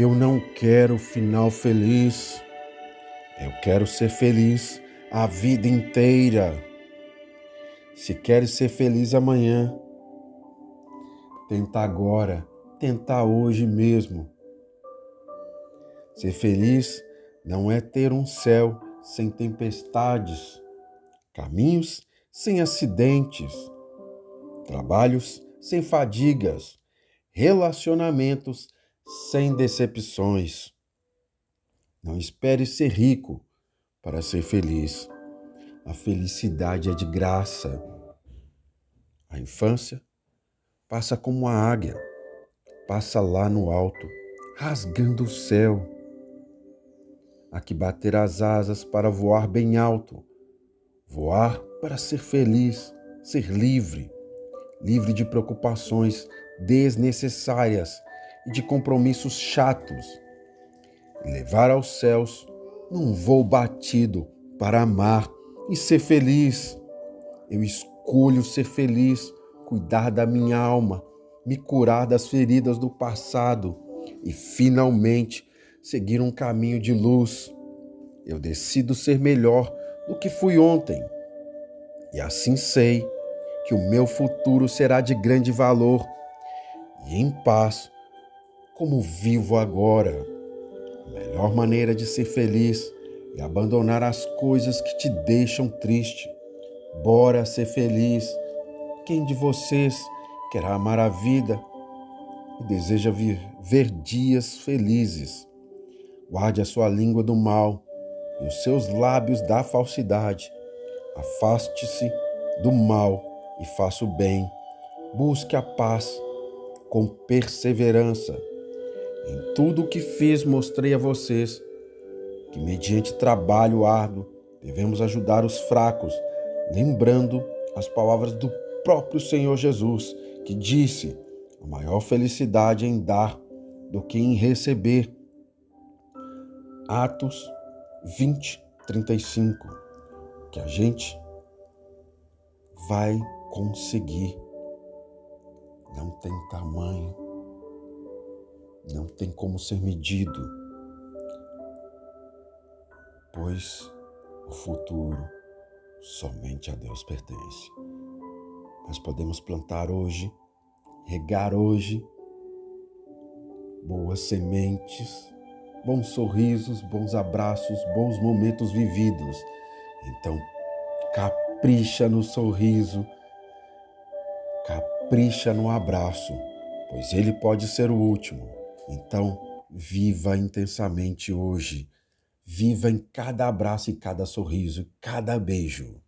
Eu não quero final feliz. Eu quero ser feliz a vida inteira. Se queres ser feliz amanhã, tenta agora, tenta hoje mesmo. Ser feliz não é ter um céu sem tempestades, caminhos sem acidentes, trabalhos sem fadigas, relacionamentos sem decepções. Não espere ser rico para ser feliz. A felicidade é de graça. A infância passa como a águia, passa lá no alto, rasgando o céu. Há que bater as asas para voar bem alto, voar para ser feliz, ser livre, livre de preocupações desnecessárias e de compromissos chatos, levar aos céus num voo batido para amar e ser feliz. Eu escolho ser feliz, cuidar da minha alma, me curar das feridas do passado e finalmente seguir um caminho de luz. Eu decido ser melhor do que fui ontem. E assim sei que o meu futuro será de grande valor e em paz como vivo agora. A melhor maneira de ser feliz é abandonar as coisas que te deixam triste. Bora ser feliz. Quem de vocês quer amar a vida e deseja ver dias felizes? Guarde a sua língua do mal e os seus lábios da falsidade. Afaste-se do mal e faça o bem. Busque a paz com perseverança em tudo o que fiz, mostrei a vocês que, mediante trabalho árduo, devemos ajudar os fracos, lembrando as palavras do próprio Senhor Jesus, que disse: a maior felicidade é em dar do que em receber. Atos 20, 35. Que a gente vai conseguir. Não tem tamanho não tem como ser medido, pois o futuro somente a Deus pertence. Nós podemos plantar hoje, regar hoje, boas sementes, bons sorrisos, bons abraços, bons momentos vividos. Então, capricha no sorriso, capricha no abraço, pois ele pode ser o último então, viva intensamente hoje. Viva em cada abraço e cada sorriso, cada beijo.